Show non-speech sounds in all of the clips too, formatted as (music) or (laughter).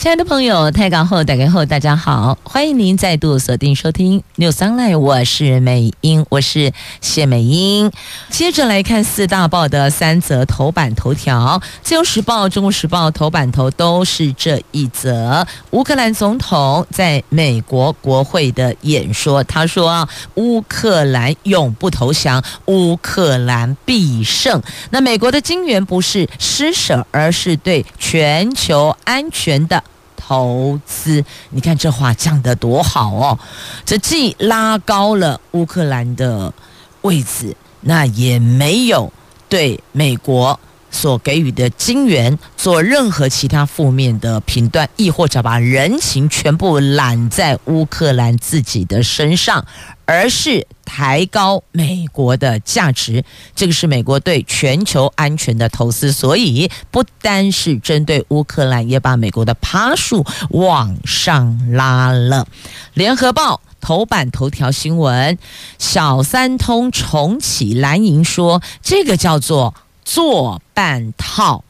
亲爱的朋友，泰港后打开后，大家好，欢迎您再度锁定收听 News Online，我是美英，我是谢美英。接着来看四大报的三则头版头条，《自由时报》、《中国时报》头版头都是这一则：乌克兰总统在美国国会的演说，他说：“乌克兰永不投降，乌克兰必胜。”那美国的金援不是施舍，而是对全球安全的。投资，你看这话讲得多好哦！这既拉高了乌克兰的位置，那也没有对美国所给予的金援做任何其他负面的评断，亦或者把人情全部揽在乌克兰自己的身上。而是抬高美国的价值，这个是美国对全球安全的投资，所以不单是针对乌克兰，也把美国的趴数往上拉了。联合报头版头条新闻：小三通重启，蓝营说这个叫做做半套。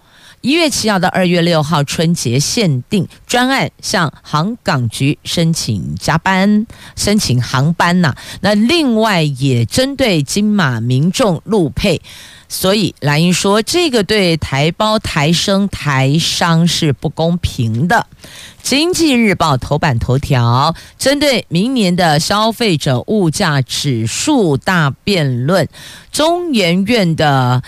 一月七号到二月六号春节限定专案，向航港局申请加班、申请航班呐、那另外也针对金马民众陆配，所以蓝英说这个对台胞、台生、台商是不公平的。经济日报头版头条，针对明年的消费者物价指数大辩论，中研院的。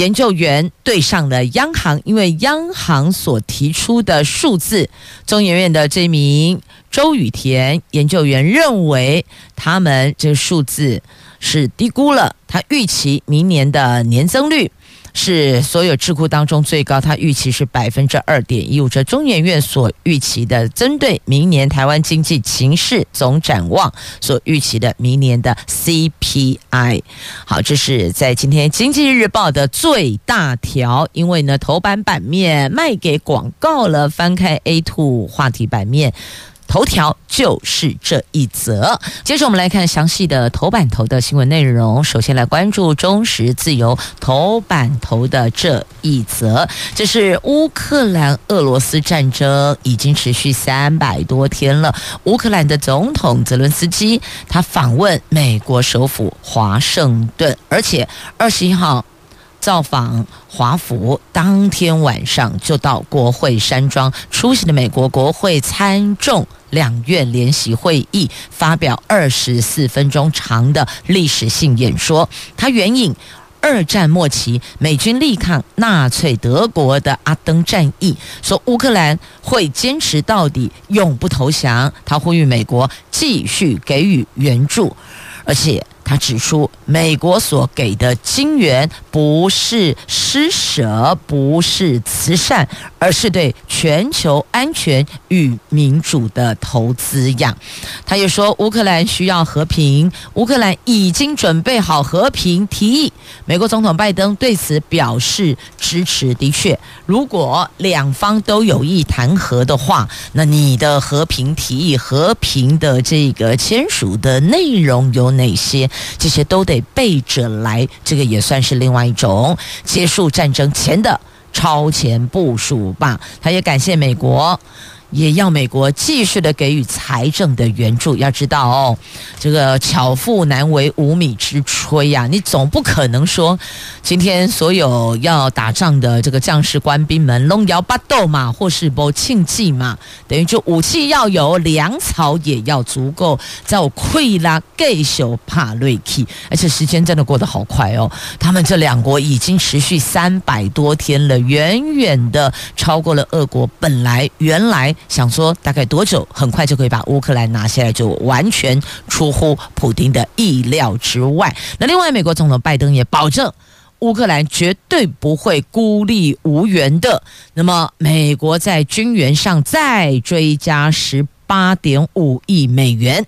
研究员对上了央行，因为央行所提出的数字，中研院的这名周雨田研究员认为，他们这数字是低估了，他预期明年的年增率。是所有智库当中最高，他预期是百分之二点一五。这中研院所预期的，针对明年台湾经济情势总展望所预期的明年的 CPI。好，这是在今天经济日报的最大条，因为呢头版版面卖给广告了，翻开 A two 话题版面。头条就是这一则。接着我们来看详细的头版头的新闻内容。首先来关注中时自由头版头的这一则，这是乌克兰俄罗斯战争已经持续三百多天了。乌克兰的总统泽伦斯基他访问美国首府华盛顿，而且二十一号。造访华府，当天晚上就到国会山庄出席了美国国会参众两院联席会议，发表二十四分钟长的历史性演说。他援引二战末期美军力抗纳粹德国的阿登战役，说乌克兰会坚持到底，永不投降。他呼吁美国继续给予援助，而且。他指出，美国所给的金援不是施舍，不是慈善，而是对全球安全与民主的投资样。他又说，乌克兰需要和平，乌克兰已经准备好和平提议。美国总统拜登对此表示支持。的确，如果两方都有意谈和的话，那你的和平提议、和平的这个签署的内容有哪些？这些都得背着来，这个也算是另外一种结束战争前的超前部署吧。他也感谢美国。也要美国继续的给予财政的援助。要知道哦，这个巧妇难为无米之炊呀，你总不可能说今天所有要打仗的这个将士官兵们龙摇巴豆嘛，或是不庆忌嘛，等于就武器要有，粮草也要足够，在我溃拉盖秀帕瑞基，而且时间真的过得好快哦。他们这两国已经持续三百多天了，远远的超过了俄国本来原来。想说大概多久，很快就可以把乌克兰拿下来，就完全出乎普京的意料之外。那另外，美国总统拜登也保证，乌克兰绝对不会孤立无援的。那么，美国在军援上再追加十八点五亿美元。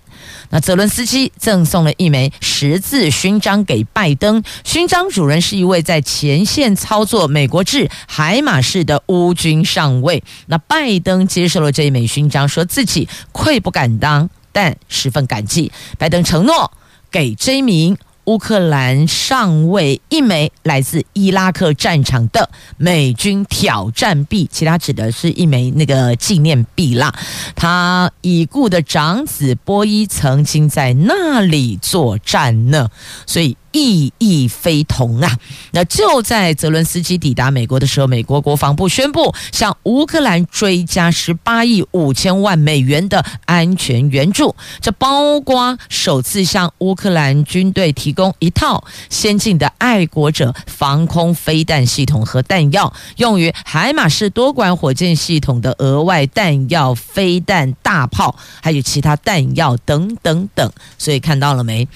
那泽伦斯基赠送了一枚十字勋章给拜登，勋章主人是一位在前线操作美国制海马式的乌军上尉。那拜登接受了这一枚勋章，说自己愧不敢当，但十分感激。拜登承诺给这一名。乌克兰上尉一枚来自伊拉克战场的美军挑战币，其他指的是一枚那个纪念币啦。他已故的长子波伊曾经在那里作战呢，所以。意义非同啊！那就在泽伦斯基抵达美国的时候，美国国防部宣布向乌克兰追加十八亿五千万美元的安全援助，这包括首次向乌克兰军队提供一套先进的爱国者防空飞弹系统和弹药，用于海马式多管火箭系统的额外弹药、飞弹、大炮，还有其他弹药等等等。所以看到了没？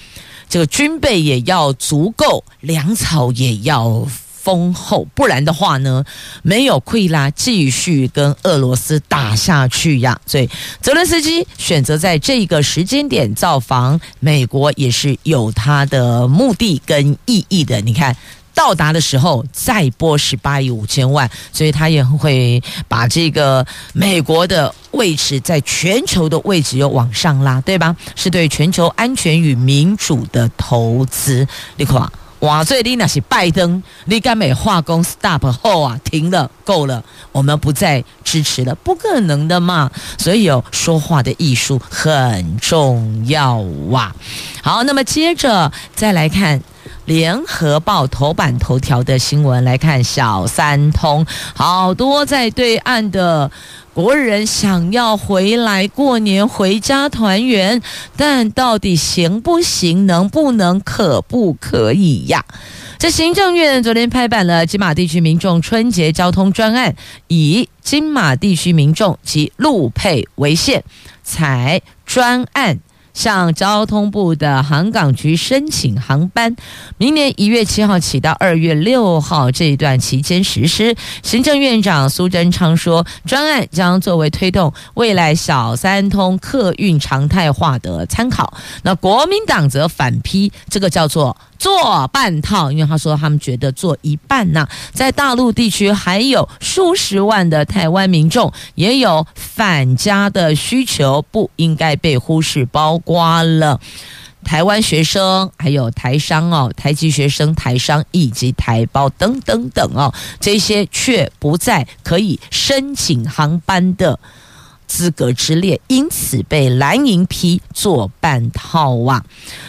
这个军备也要足够，粮草也要丰厚，不然的话呢，没有溃拉，继续跟俄罗斯打下去呀。所以泽伦斯基选择在这个时间点造访美国，也是有他的目的跟意义的。你看。到达的时候再拨十八亿五千万，所以他也会把这个美国的位置在全球的位置又往上拉，对吧？是对全球安全与民主的投资。你看，哇，所以你那是拜登，你甘美化工 stop 后啊，停了，够了，我们不再支持了，不可能的嘛。所以有说话的艺术很重要哇。好，那么接着再来看。联合报头版头条的新闻来看，小三通，好多在对岸的国人想要回来过年回家团圆，但到底行不行？能不能？可不可以呀？这行政院昨天拍板了金马地区民众春节交通专案，以金马地区民众及陆配为限，采专案。向交通部的航港局申请航班，明年一月七号起到二月六号这一段期间实施。行政院长苏贞昌说，专案将作为推动未来小三通客运常态化的参考。那国民党则反批，这个叫做。做半套，因为他说他们觉得做一半呢，在大陆地区还有数十万的台湾民众也有返家的需求，不应该被忽视，包括了台湾学生，还有台商哦，台籍学生、台商以及台胞等等等哦，这些却不在可以申请航班的。资格之列，因此被蓝营批做半套啊。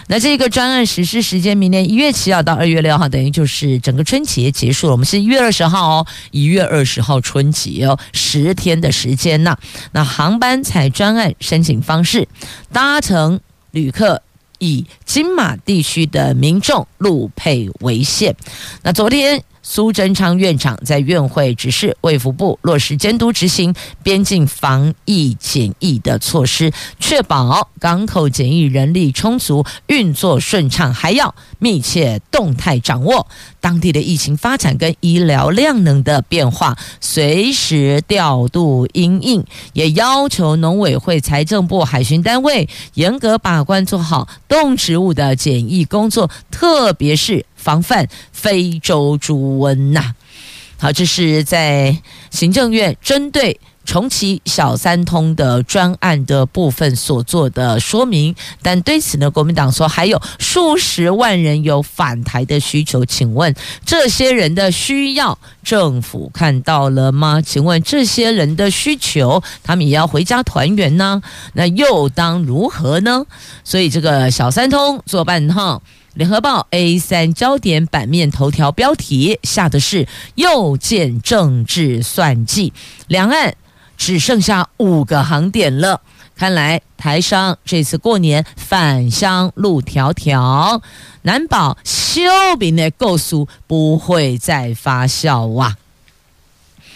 那这个专案实施时间，明年一月七号到二月六号，等于就是整个春节结束了。我们是一月二十号哦，一月二十号春节哦，十天的时间呐。那航班采专案申请方式，搭乘旅客以金马地区的民众路配为限。那昨天。苏贞昌院长在院会指示卫福部落实监督执行边境防疫检疫的措施，确保港口检疫人力充足、运作顺畅，还要密切动态掌握。当地的疫情发展跟医疗量能的变化，随时调度因应。也要求农委会、财政部、海巡单位严格把关，做好动植物的检疫工作，特别是。防范非洲猪瘟呐！好，这是在行政院针对重启小三通的专案的部分所做的说明。但对此呢，国民党说还有数十万人有返台的需求，请问这些人的需要政府看到了吗？请问这些人的需求，他们也要回家团圆呢？那又当如何呢？所以这个小三通做半套。联合报 A 三焦点版面头条标题下的是又见政治算计，两岸只剩下五个航点了。看来台商这次过年返乡路迢迢，难保休兵的构想不会再发酵哇。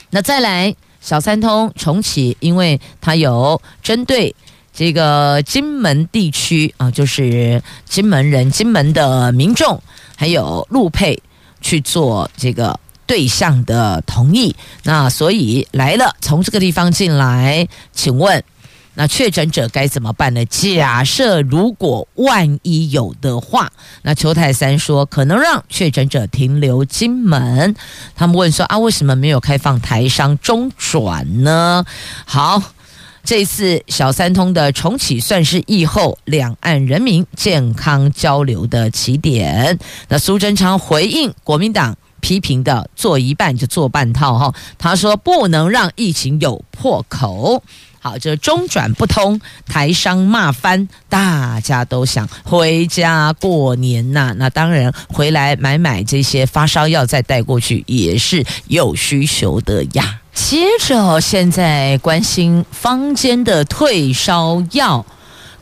那再来小三通重启，因为它有针对。这个金门地区啊，就是金门人、金门的民众，还有陆配去做这个对象的同意。那所以来了，从这个地方进来，请问那确诊者该怎么办呢？假设如果万一有的话，那邱太三说可能让确诊者停留金门。他们问说啊，为什么没有开放台商中转呢？好，这次小三通的重启算是疫后两岸人民健康交流的起点。那苏贞昌回应国民党批评的做一半就做半套哈，他说不能让疫情有破口。好，这中转不通，台商骂翻，大家都想回家过年呐、那当然，回来买买这些发烧药再带过去也是有需求的呀。接着，现在关心坊间的退烧药。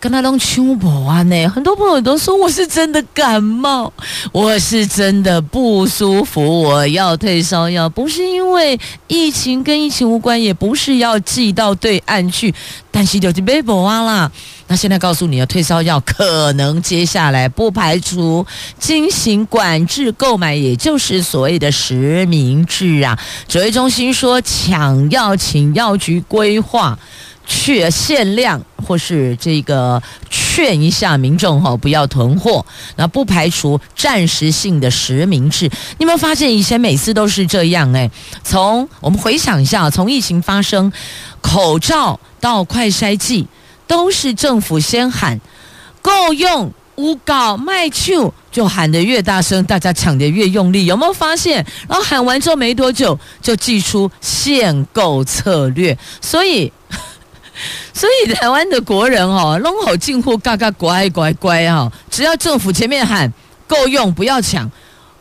跟他弄秋波啊呢，很多朋友都说我是真的感冒，我是真的不舒服，我要退烧药，不是因为疫情跟疫情无关，也不是要寄到对岸去，但是就是被博啊啦。那现在告诉你的退烧药，可能接下来不排除进行管制购买，也就是所谓的实名制啊。指挥中心说抢药，请药局规划。去限量，或是这个劝一下民众哈，不要囤货。那不排除暂时性的实名制。你有没有发现以前每次都是这样？哎，从我们回想一下，从疫情发生，口罩到快筛剂，都是政府先喊够用，无搞卖糗，就喊得越大声，大家抢得越用力。有没有发现？然后喊完之后没多久，就祭出限购策略，所以。(laughs) 所以台湾的国人哦，弄好进货嘎嘎乖乖乖哈，只要政府前面喊够用，不要抢，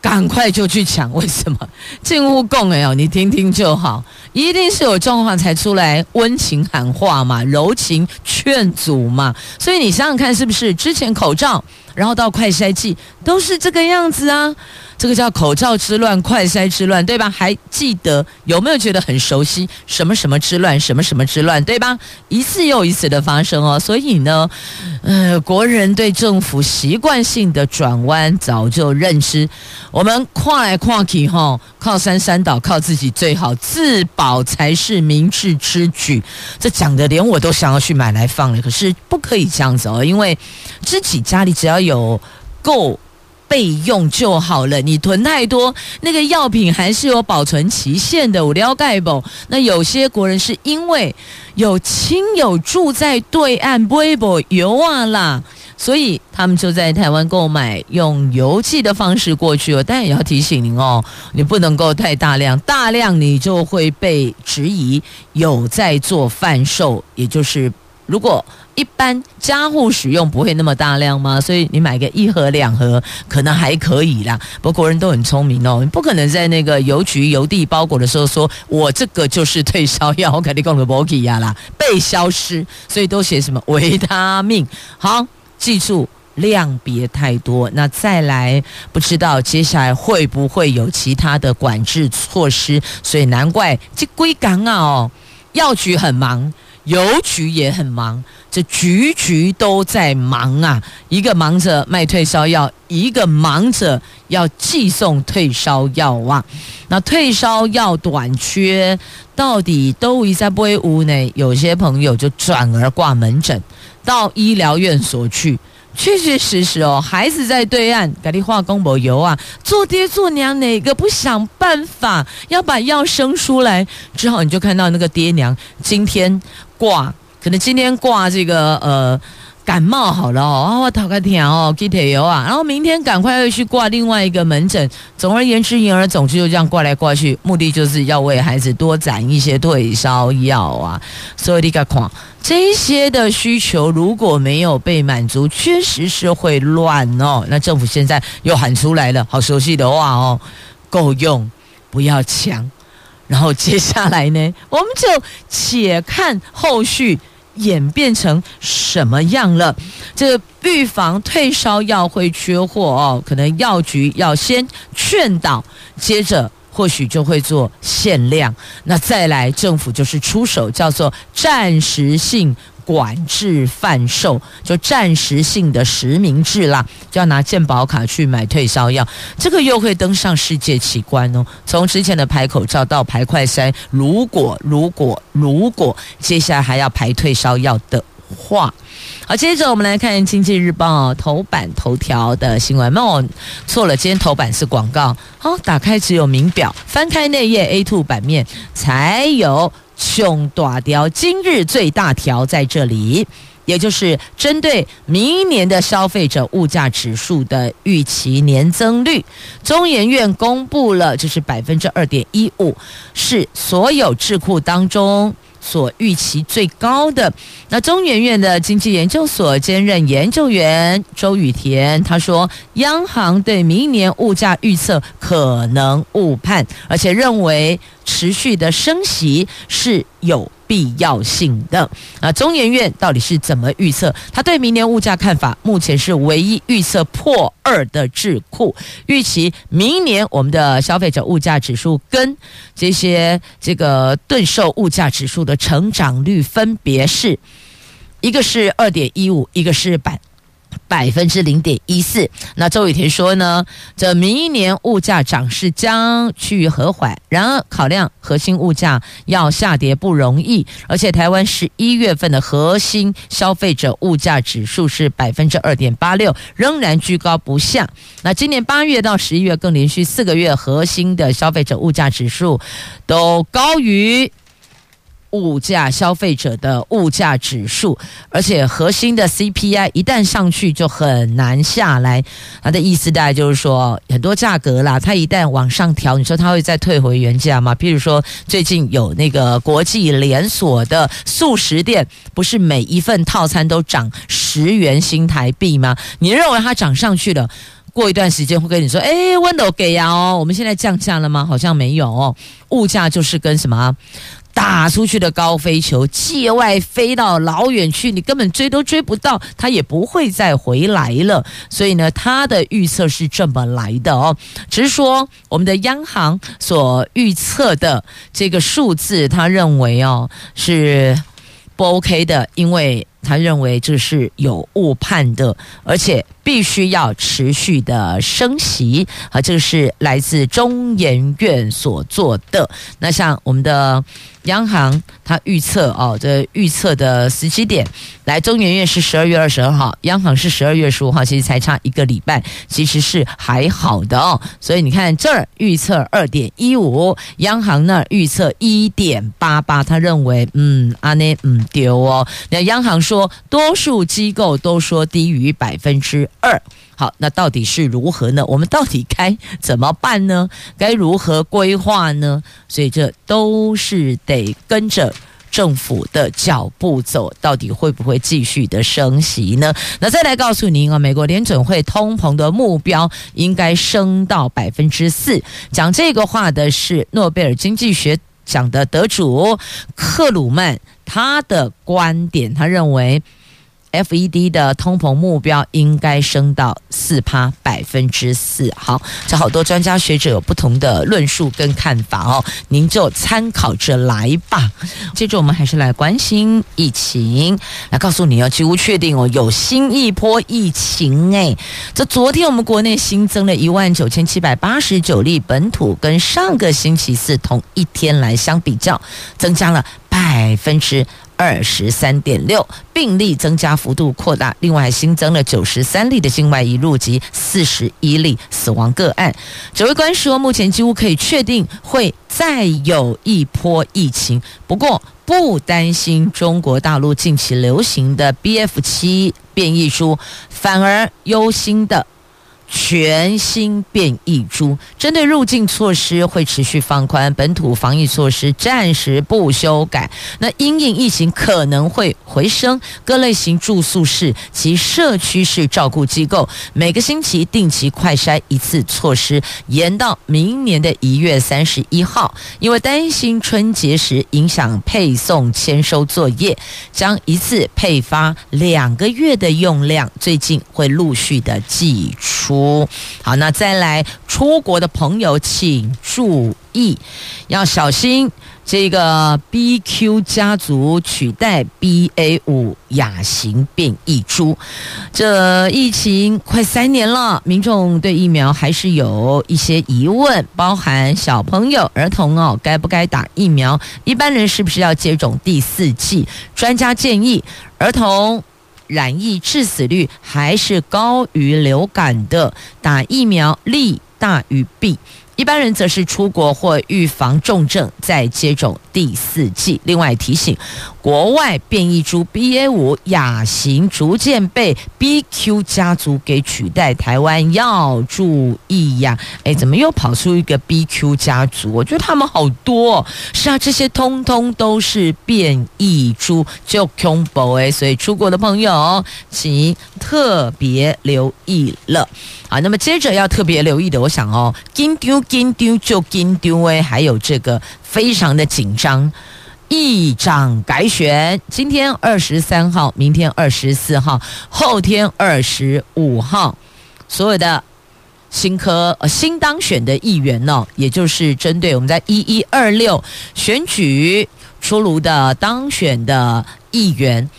赶快就去抢。为什么？进户供哎哦，你听听就好，一定是有状况才出来温情喊话嘛，柔情劝阻嘛。所以你想想看，是不是之前口罩，然后到快筛剂都是这个样子啊？这个叫口罩之乱、快筛之乱，对吧？还记得有没有觉得很熟悉？什么什么之乱，什么什么之乱，对吧？一次又一次的发生哦。所以呢，呃，国人对政府习惯性的转弯早就认知。我们跨来跨去哈，靠山山倒，靠自己最好，自保才是明智之举。这讲的连我都想要去买来放了，可是不可以这样子哦，因为自己家里只要有够。备用就好了，你囤太多，那个药品还是有保存期限的。我了解不？那有些国人是因为有亲友住在对岸，不会不邮啊啦，所以他们就在台湾购买，用邮寄的方式过去哦。但也要提醒您哦，你不能够太大量，大量你就会被质疑有在做贩售，也就是如果。一般家户使用不会那么大量吗？所以你买个一盒两盒可能还可以啦。不过国人都很聪明哦，你不可能在那个邮局邮递包裹的时候说，我这个就是退烧药，我肯定讲的不起呀啦，被消失。所以都写什么维他命。好，记住量别太多。那再来，不知道接下来会不会有其他的管制措施？所以难怪这归港啊，药局很忙。邮局也很忙，这局局都在忙啊！一个忙着卖退烧药，一个忙着要寄送退烧药啊。那退烧药短缺，到底都一在不会屋内？有些朋友就转而挂门诊，到医疗院所去。确确实实哦，孩子在对岸，给你化工博油啊，做爹做娘哪个不想办法要把药生出来？之后你就看到那个爹娘今天挂，可能今天挂这个呃。感冒好了哦，我讨个天哦，给点油啊，然后明天赶快又去挂另外一个门诊。总而言之，言而总之就这样挂来挂去，目的就是要为孩子多攒一些退烧药啊。所以你看，这些的需求如果没有被满足，确实是会乱哦。那政府现在又喊出来了，好熟悉的话哦，够用，不要抢。然后接下来呢，我们就且看后续。演变成什么样了？这预防退烧药会缺货哦，可能药局要先劝导，接着或许就会做限量。那再来，政府就是出手，叫做暂时性管制贩售，就暂时性的实名制啦，就要拿健保卡去买退烧药，这个又会登上世界奇观哦。从之前的排口罩到排快筛，如果如果如果接下来还要排退烧药的话。好，接着我们来看《经济日报》头版头条的新闻。哦，错了，今天头版是广告。好，打开只有名表，翻开内页 A two 版面才有穷大条。今日最大条在这里，也就是针对明年的消费者物价指数的预期年增率，中研院公布了，就是百分之二点一五，是所有智库当中。所预期最高的，那中研院的经济研究所兼任研究员周雨田他说，央行对明年物价预测可能误判，而且认为持续的升息是有必要性的啊，中研院到底是怎么预测？他对明年物价看法，目前是唯一预测破二的智库，预期明年我们的消费者物价指数跟这些这个对售物价指数的成长率分别是，一个是二点一五，一个是百。百分之零点一四。那周雨田说呢，这明年物价涨势将趋于和缓。然而，考量核心物价要下跌不容易，而且台湾十一月份的核心消费者物价指数是百分之二点八六，仍然居高不下。那今年八月到十一月更连续四个月核心的消费者物价指数都高于。物价消费者的物价指数，而且核心的 CPI 一旦上去就很难下来。他的意思大概就是说，很多价格啦，它一旦往上调，你说它会再退回原价吗？譬如说，最近有那个国际连锁的素食店，不是每一份套餐都涨十元新台币吗？你认为它涨上去了，过一段时间会跟你说，哎，温柔给呀哦，我们现在降价了吗？好像没有。物价就是跟什么？打出去的高飞球，界外飞到老远去，你根本追都追不到，他也不会再回来了。所以呢，他的预测是这么来的哦。只是说，我们的央行所预测的这个数字，他认为哦是不 OK 的，因为他认为这是有误判的，而且。必须要持续的升息啊，这个是来自中研院所做的。那像我们的央行，它预测哦，这预测的时机点，来中研院是十二月二十二号，央行是十二月十五号，其实才差一个礼拜，其实是还好的哦。所以你看这儿预测二点一五，央行那儿预测一点八八，他认为嗯，阿内嗯丢哦。那央行说，多数机构都说低于百分之。二，好，那到底是如何呢？我们到底该怎么办呢？该如何规划呢？所以这都是得跟着政府的脚步走，到底会不会继续的升息呢？那再来告诉您啊，美国联准会通膨的目标应该升到百分之四。讲这个话的是诺贝尔经济学奖的得主克鲁曼，他的观点，他认为。FED 的通膨目标应该升到四趴百分之四。好，这好多专家学者有不同的论述跟看法哦，您就参考着来吧。接着我们还是来关心疫情，来告诉你哦，几乎确定哦，有新一波疫情诶。这昨天我们国内新增了一万九千七百八十九例本土，跟上个星期四同一天来相比较，增加了百分之。二十三点六，病例增加幅度扩大，另外新增了九十三例的境外移入及四十一例死亡个案。指挥官说，目前几乎可以确定会再有一波疫情，不过不担心中国大陆近期流行的 BF 七变异株，反而忧心的。全新变异株，针对入境措施会持续放宽，本土防疫措施暂时不修改。那因应疫情可能会回升，各类型住宿式及社区式照顾机构每个星期定期快筛一次措施延到明年的一月三十一号，因为担心春节时影响配送签收作业，将一次配发两个月的用量，最近会陆续的寄出。好，那再来出国的朋友请注意，要小心。这个 BQ 家族取代 BA 五亚型变异株，这疫情快三年了，民众对疫苗还是有一些疑问，包含小朋友、儿童哦，该不该打疫苗？一般人是不是要接种第四剂？专家建议，儿童染疫致死率还是高于流感的，打疫苗利大于弊。一般人则是出国或预防重症再接种第四剂。另外提醒，国外变异株 BA 五亚型逐渐被 BQ 家族给取代，台湾要注意呀！哎，怎么又跑出一个 BQ 家族？我觉得他们好多哦。是啊，这些通通都是变异株，就恐怖哎！所以出国的朋友，请特别留意了。好，那么接着要特别留意的，我想哦，紧张紧张就紧张哎，还有这个非常的紧张，议长改选，今天二十三号，明天二十四号，后天二十五号，所有的新科呃新当选的议员呢，也就是针对我们在一一二六选举出炉的当选的议员。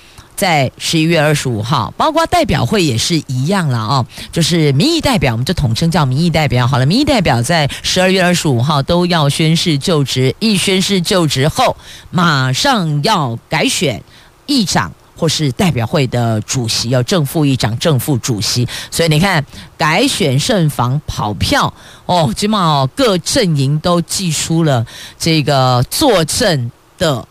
在十一月二十五号，包括代表会也是一样了哦，就是民意代表，我们就统称叫民意代表好了。民意代表在十二月二十五号都要宣誓就职，一宣誓就职后，马上要改选议长或是代表会的主席，要正副议长、正副主席。所以你看，改选慎防跑票哦，起码各阵营都祭出了这个作证的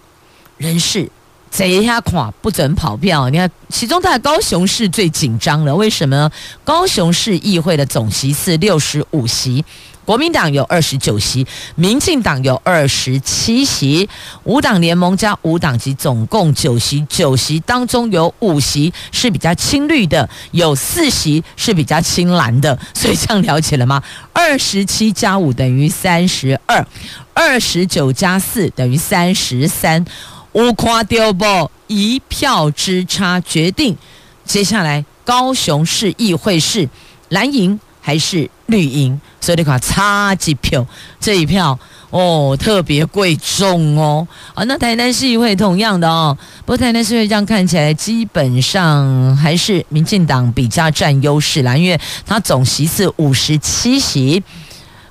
人士。这一下垮不准跑票，你看，其中在高雄市最紧张了。为什么？高雄市议会的总席次六十五席，国民党有二十九席，民进党有二十七席，五党联盟加五党籍总共九席，九席当中有五席是比较青绿的，有四席是比较青蓝的。所以这样了解了吗？二十七加五等于三十二，二十九加四等于三十三。无看到不？一票之差决定接下来高雄市议会是蓝营还是绿营，所以你看差几票，这一票哦特别贵重哦。啊，那台南市议会同样的哦，不过台南市议会这样看起来基本上还是民进党比较占优势啦，因为它总席次五十七席，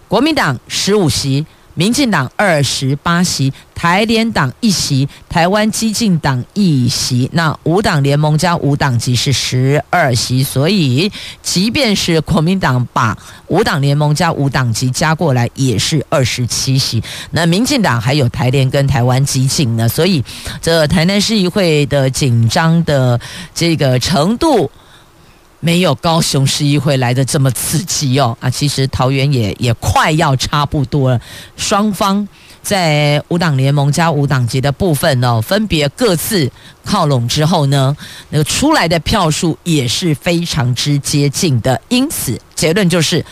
国民党十五席。民进党二十八席，台联党一席，台湾激进党一席，那五党联盟加五党籍是十二席，所以即便是国民党把五党联盟加五党籍加过来，也是二十七席。那民进党还有台联跟台湾激进呢，所以这台南市议会的紧张的这个程度。没有高雄市议会来的这么刺激哦啊！其实桃园也也快要差不多了，双方在五党联盟加五党籍的部分哦，分别各自靠拢之后呢，那个出来的票数也是非常之接近的，因此结论就是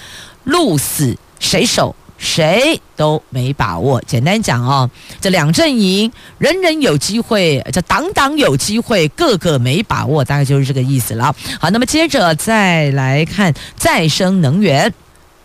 鹿死谁手。谁都没把握。简单讲哦，这两阵营人人有机会，这党党有机会，个个没把握，大概就是这个意思了。好，那么接着再来看再生能源。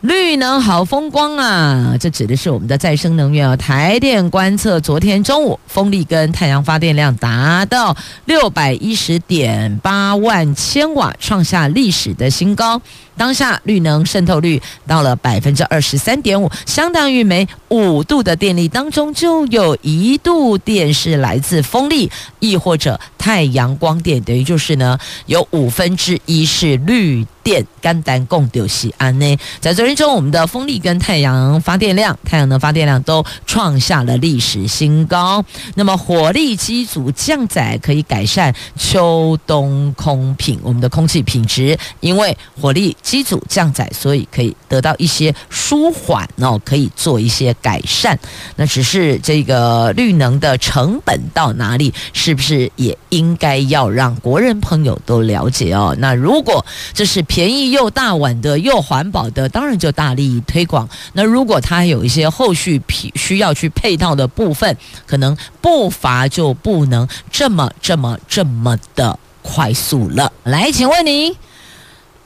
绿能好风光啊！这指的是我们的再生能源啊。台电观测昨天中午风力跟太阳发电量达到六百一十点八万千瓦，创下历史的新高。当下绿能渗透率到了百分之二十三点五，相当于每五度的电力当中就有一度电是来自风力，亦或者太阳光电，等于就是呢有五分之一是绿电。肝胆共丢西安呢，在昨天中，我们的风力跟太阳发电量，太阳能发电量都创下了历史新高。那么火力机组降载可以改善秋冬空品，我们的空气品质，因为火力。机组降载，所以可以得到一些舒缓哦，可以做一些改善。那只是这个绿能的成本到哪里，是不是也应该要让国人朋友都了解哦？那如果这是便宜又大碗的又环保的，当然就大力推广。那如果它有一些后续需要去配套的部分，可能步伐就不能这么这么这么的快速了。来，请问你。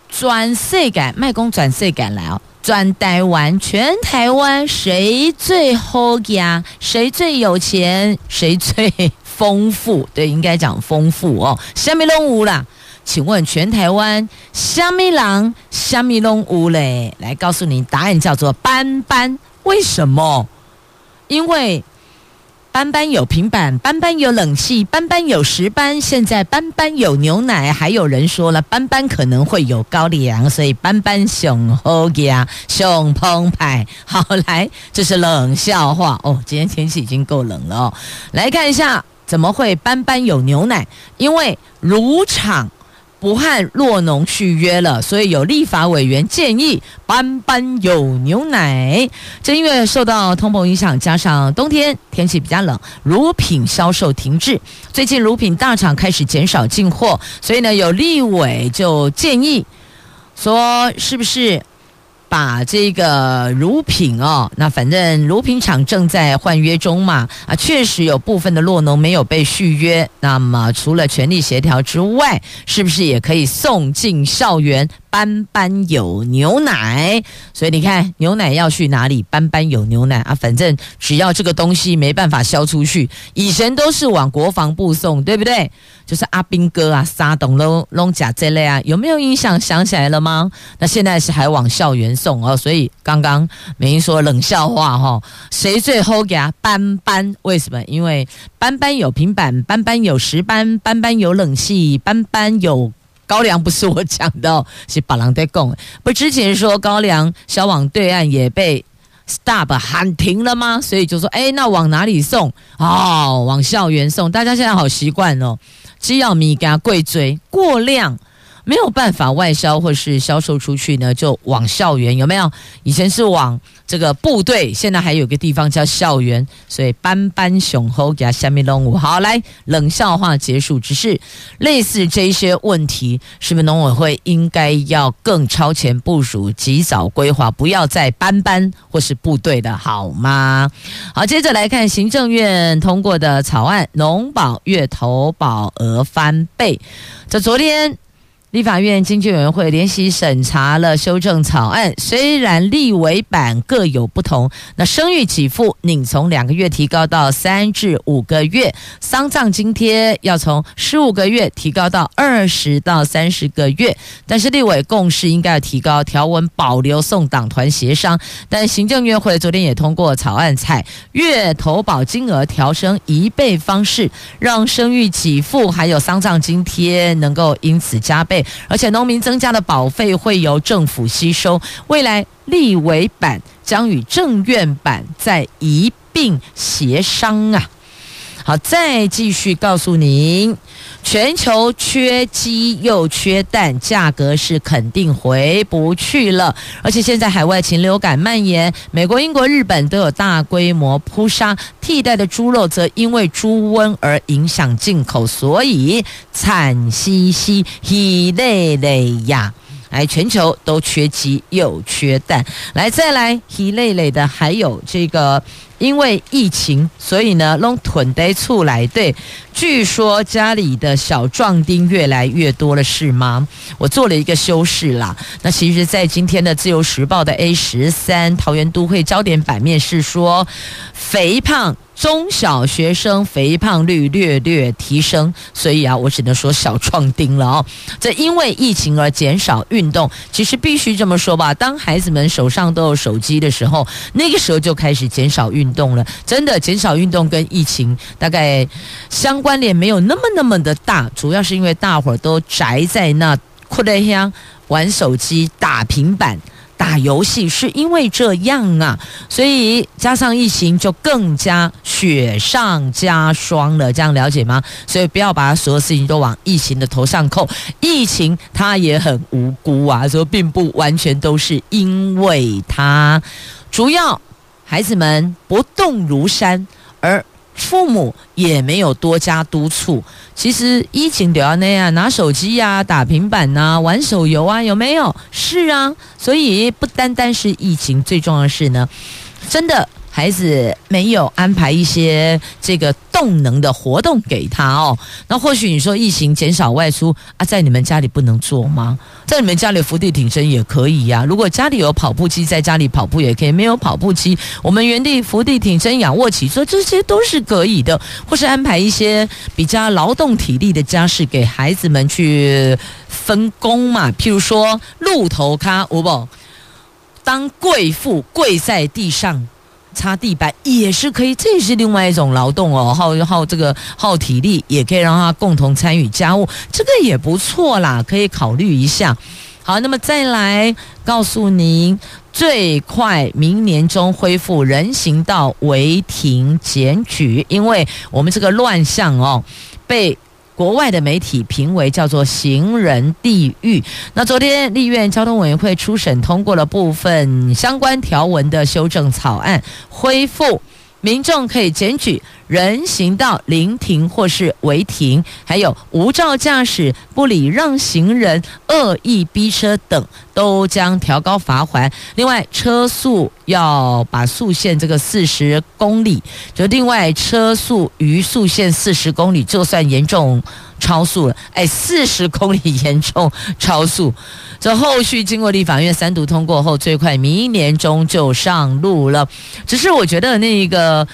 转世界，卖公转世界来哦，转台湾，全台湾谁最好呀？谁最有钱？谁最丰富？对，应该讲丰富哦。虾米拢有啦？请问全台湾虾米人？虾米拢有嘞？来告诉你，答案叫做班班。为什么？因为。班班有平板，班班有冷气，班班有石斑，现在班班有牛奶，还有人说了，班班可能会有高粱，所以班班熊好呀，熊澎湃。好，来，这是冷笑话哦。今天天气已经够冷了哦。来看一下，怎么会班班有牛奶？因为乳厂。不和若农续约了，所以有立法委员建议班班有牛奶。正因为受到通膨影响，加上冬天天气比较冷，乳品销售停滞。最近乳品大厂开始减少进货，所以呢，有立委就建议说，是不是？把这个乳品哦，那反正乳品厂正在换约中嘛，啊，确实有部分的落农没有被续约。那么除了全力协调之外，是不是也可以送进校园？班班有牛奶，所以你看牛奶要去哪里？班班有牛奶啊，反正只要这个东西没办法销出去，以前都是往国防部送，对不对？就是阿兵哥啊、沙董龙龙甲这类啊，有没有印象？想起来了吗？(laughs) 那现在是还往校园送哦，所以刚刚美英说冷笑话哈、哦，谁最后给他班班？为什么？因为班班有平板，班班有石斑，班班有冷气，班班有。高粱不是我讲的哦，是别人在讲。不，之前说高粱销往对岸也被 stop 喊停了吗？所以就说，哎，那往哪里送？哦，往校园送。大家现在好习惯哦，只要米给贵追过量。没有办法外销或是销售出去呢，就往校园有没有？以前是往这个部队，现在还有个地方叫校园，所以班班雄厚给他下面农务。好，来冷笑话结束。只是类似这些问题，是不是农委会应该要更超前部署，及早规划，不要再班班或是部队的好吗？好，接着来看行政院通过的草案，农保月投保额翻倍。这昨天。立法院经济委员会联席审查了修正草案，虽然立委版各有不同，那生育给付拟从两个月提高到三至五个月，丧葬津贴要从十五个月提高到二十到三十个月，但是立委共识应该要提高，条文保留送党团协商，但行政院会昨天也通过草案，采月投保金额调升一倍方式，让生育给付还有丧葬津贴能够因此加倍。而且农民增加的保费会由政府吸收，未来立委版将与政院版再一并协商啊。好，再继续告诉您，全球缺鸡又缺蛋，价格是肯定回不去了。而且现在海外禽流感蔓延，美国、英国、日本都有大规模扑杀，替代的猪肉则因为猪瘟而影响进口，所以惨兮兮，喜累累呀！来，全球都缺鸡又缺蛋，来再来喜累累的，还有这个。因为疫情，所以呢，弄囤得出来。对，据说家里的小壮丁越来越多了，是吗？我做了一个修饰啦。那其实，在今天的《自由时报》的 A 十三桃园都会焦点版面是说，肥胖。中小学生肥胖率略略提升，所以啊，我只能说小壮丁了哦。这因为疫情而减少运动，其实必须这么说吧。当孩子们手上都有手机的时候，那个时候就开始减少运动了。真的，减少运动跟疫情大概相关联没有那么那么的大，主要是因为大伙儿都宅在那，困在乡玩手机、打平板。打游戏是因为这样啊，所以加上疫情就更加雪上加霜了，这样了解吗？所以不要把所有事情都往疫情的头上扣，疫情它也很无辜啊，说并不完全都是因为它，主要孩子们不动如山，而。父母也没有多加督促，其实疫情都要那样，拿手机呀、打平板呐、玩手游啊，有没有？是啊，所以不单单是疫情，最重要的是呢，真的。孩子没有安排一些这个动能的活动给他哦。那或许你说疫情减少外出啊，在你们家里不能做吗？在你们家里伏地挺身也可以呀、如果家里有跑步机，在家里跑步也可以；没有跑步机，我们原地伏地挺身、仰卧起坐，这些都是可以的。或是安排一些比较劳动体力的家事给孩子们去分工嘛，譬如说鹿头咖，有无？当贵妇跪在地上擦地板也是可以，这也是另外一种劳动哦，耗耗这个耗体力，也可以让他共同参与家务，这个也不错啦，可以考虑一下。好，那么再来告诉您，最快明年中恢复人行道违停检举，因为我们这个乱象哦，被。国外的媒体评为叫做“行人地狱”。那昨天立院交通委员会初审通过了部分相关条文的修正草案，恢复民众可以检举人行道临停或是违停，还有无照驾驶、不礼让行人、恶意逼车等，都将调高罚锾。另外，车速要把速限这个四十公里，就另外车速逾速限四十公里，就算严重超速了。哎，四十公里严重超速，这后续经过立法院三读通过后，最快明年中就上路了。只是我觉得那个。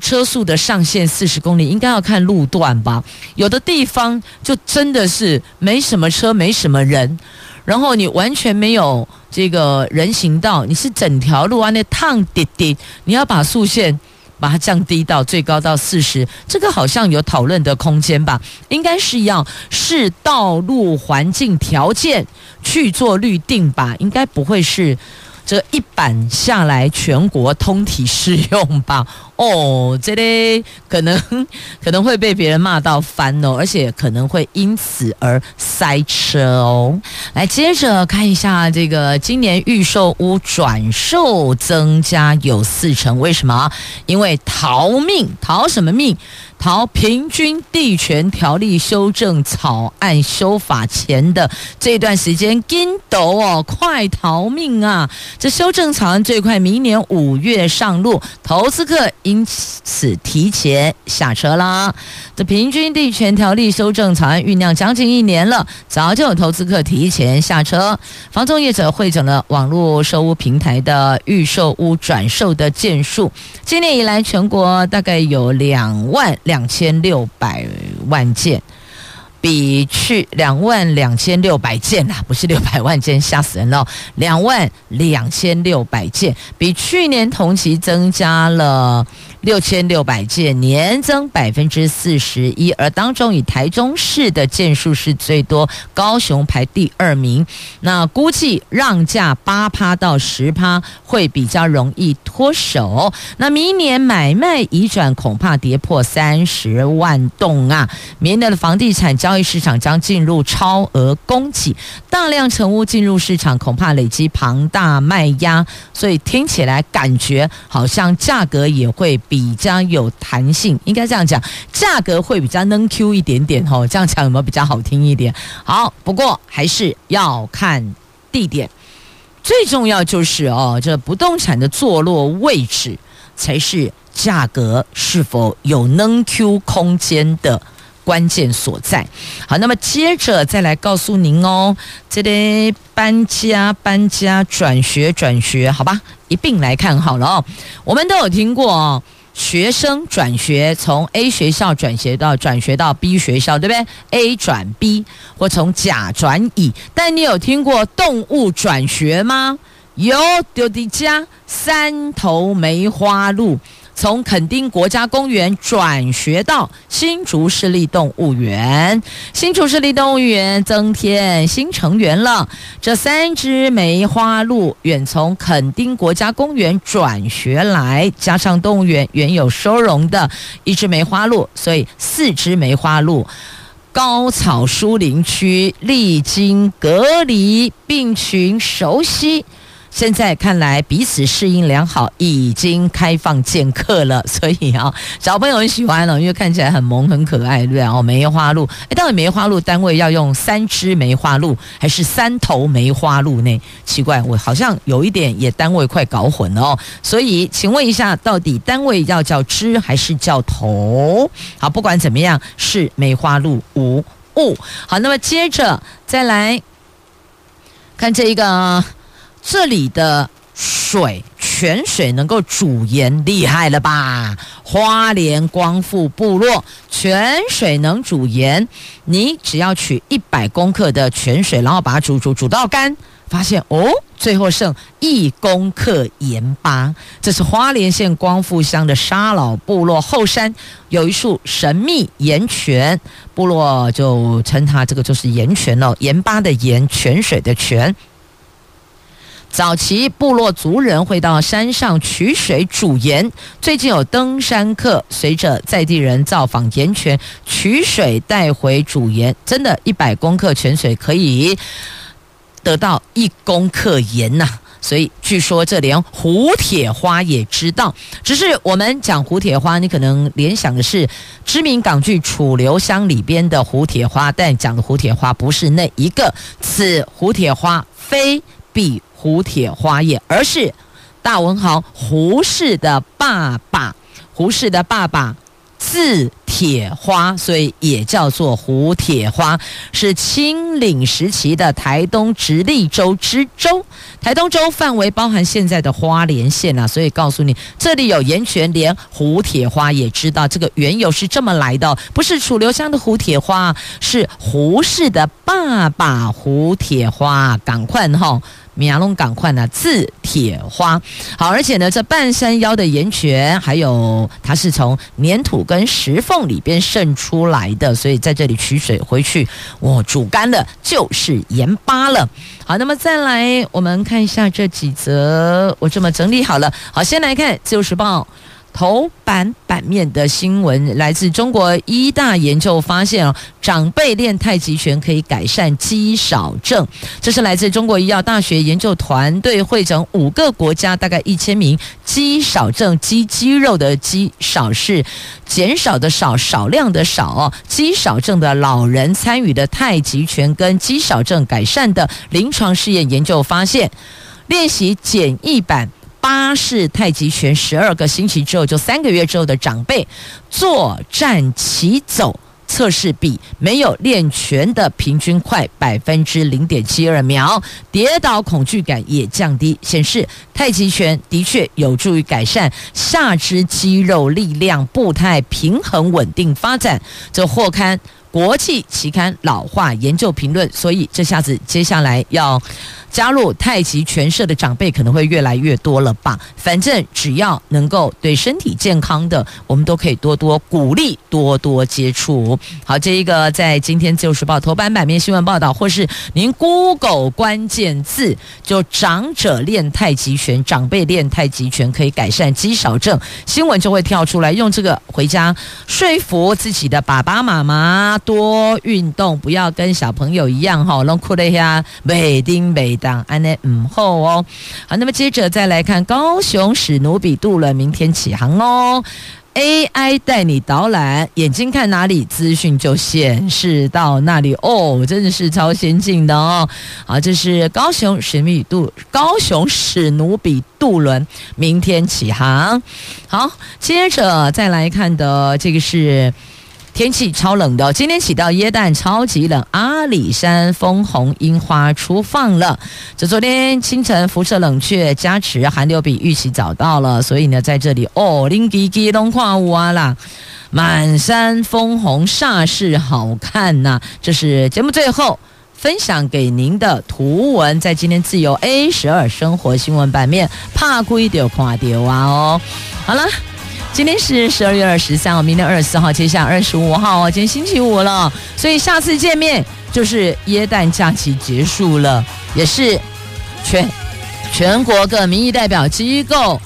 车速的上限四十公里，应该要看路段吧？有的地方就真的是没什么车，没什么人，然后你完全没有这个人行道，你是整条路啊那烫滴滴，你要把速限把它降低到最高到四十，这个好像有讨论的空间吧？应该是要视道路环境条件去做律定吧？应该不会是。这一版下来，全国通体适用吧？哦，这里可能 (laughs) 可能会被别人骂到翻哦，而且可能会因此而塞车哦。来，接着看一下这个今年预售屋转售增加有四成，为什么？因为逃命，逃什么命？逃平均地权条例修正草案修法前的这段时间，跟斗哦，快逃命啊！这修正草案最快明年五月上路，投资客因此提前下车啦。这平均地权条例修正草案酝酿将近一年了，早就有投资客提前下车。房仲业者汇整了网络售屋平台的预售屋转售的件数，今年以来全国大概有两万两。千六百万件，比去两万两千六百件啦，不是六百万件，吓死人了！两万两千六百件，比去年同期增加了。六千六百件，年增百分之四十一，而当中以台中市的件数是最多，高雄排第二名。那估计让价八趴到十趴会比较容易脱手。那明年买卖移转恐怕跌破三十万栋啊！明年的房地产交易市场将进入超额供给，大量成屋进入市场，恐怕累积庞大卖压，所以听起来感觉好像价格也会。比较有弹性，应该这样讲，价格会比较能 Q 一点点吼，这样讲有没有比较好听一点？好，不过还是要看地点，最重要就是哦，这不动产的坐落位置才是价格是否有能 Q 空间的关键所在。好，那么接着再来告诉您哦，这里搬家、搬家、转学、转学，好吧，一并来看好了哦，我们都有听过哦。学生转学，从 A 学校转学到转学到 B 学校，对不对？A 转 B，或从甲转乙。但你有听过动物转学吗？有，丢迪家三头梅花鹿。从垦丁国家公园转学到新竹市立动物园，新竹市立动物园增添新成员了。这三只梅花鹿远从垦丁国家公园转学来，加上动物园原有收容的一只梅花鹿，所以四只梅花鹿。高草疏林区历经隔离，病群熟悉。现在看来彼此适应良好，已经开放见客了。所以啊，小朋友很喜欢哦，因为看起来很萌很可爱，对不对？哦，梅花鹿，哎，到底梅花鹿单位要用三只梅花鹿还是三头梅花鹿呢？奇怪，我好像有一点也单位快搞混了哦。所以，请问一下，到底单位要叫只还是叫头？好，不管怎么样，是梅花鹿无误。好，那么接着再来看这一个。这里的水泉水能够煮盐，厉害了吧？花莲光复部落泉水能煮盐，你只要取一百公克的泉水，然后把它煮煮煮到干，发现哦，最后剩一公克盐巴。这是花莲县光复乡的沙老部落后山有一处神秘盐泉，部落就称它这个就是盐泉哦，盐巴的盐，泉水的泉。早期部落族人会到山上取水煮盐，最近有登山客随着在地人造访盐泉取水带回煮盐，真的，一百公克泉水可以得到一公克盐呐、所以据说这连胡铁花也知道，只是我们讲胡铁花，你可能联想的是知名港剧《楚留香》里边的胡铁花，但讲的胡铁花不是那一个，此胡铁花非彼。胡铁花叶，而是大文豪胡适的爸爸。胡适的爸爸字铁花，所以也叫做胡铁花，是清领时期的台东直隶州知州。台东州范围包含现在的花莲县啊，所以告诉你，这里有盐泉，连胡铁花也知道这个缘由是这么来的，不是楚留香的胡铁花，是胡适的爸爸胡铁花。赶快哈！米亚龙港块呢，字铁花，好，而且呢，这半山腰的岩泉，还有它是从粘土跟石缝里边渗出来的，所以在这里取水回去，我煮干的就是盐巴了。好，那么再来我们看一下这几则，我这么整理好了。好，先来看《自由时报》。头版版面的新闻来自中国医大研究发现哦，长辈练太极拳可以改善肌少症。这是来自中国医药大学研究团队会诊五个国家，大概一千名肌少症肌肌肉的肌少是减少的少，少量的少，肌少症的老人参与的太极拳跟肌少症改善的临床试验研究发现，练习简易版。八式太极拳十二个星期之后，就三个月之后的长辈坐站起走测试比没有练拳的平均快百分之零点七二秒，跌倒恐惧感也降低，显示太极拳的确有助于改善下肢肌肉力量、步态平衡、稳定发展。这获刊国际期刊老化研究评论，所以这下子接下来要。加入太极拳社的长辈可能会越来越多了吧？反正只要能够对身体健康的，我们都可以多多鼓励，多多接触。好，这一个在今天自由时报头版版面新闻报道，或是您 Google 关键字就“长者练太极拳”，长辈练太极拳可以改善肌少症，新闻就会跳出来。用这个回家说服自己的爸爸妈妈多运动，不要跟小朋友一样哈，弄哭了一下，每丁每。档安内嗯后哦，好，那么接着再来看高雄史努比渡轮明天启航哦，AI 带你导览，眼睛看哪里，资讯就显示到那里哦，真的是超先进的哦。好，这是高雄史努比渡高雄史努比渡轮明天启航。好，接着再来看的这个是。天气超冷的，今天起到耶诞超级冷，阿里山枫红樱花初放了。这昨天清晨辐射冷却加持，寒流比预期早到了，所以呢，在这里哦，林吉吉东跨哇啦，满山枫红煞是好看呐、这是节目最后分享给您的图文，在今天自由 A 十二生活新闻版面，怕鬼就看到啊哦，好了。今天是十二月二十三号，明天二十四号，接下来二十五号哦。今天星期五了，所以下次见面就是耶诞假期结束了，也是全全国各民意代表机构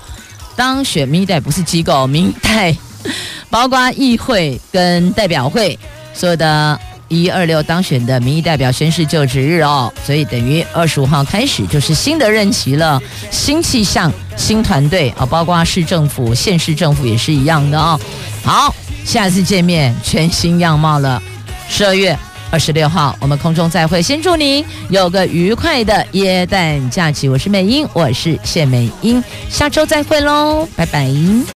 当选，民意代不是机构，民代包括议会跟代表会所有的一二六当选的民意代表宣誓就职日哦，所以等于二十五号开始就是新的任期了，新气象、新团队啊，包括市政府、县市政府也是一样的哦。好，下次见面全新样貌了，十二月二十六号我们空中再会，先祝您有个愉快的耶诞假期。我是美英，我是谢美英，下周再会喽，拜拜。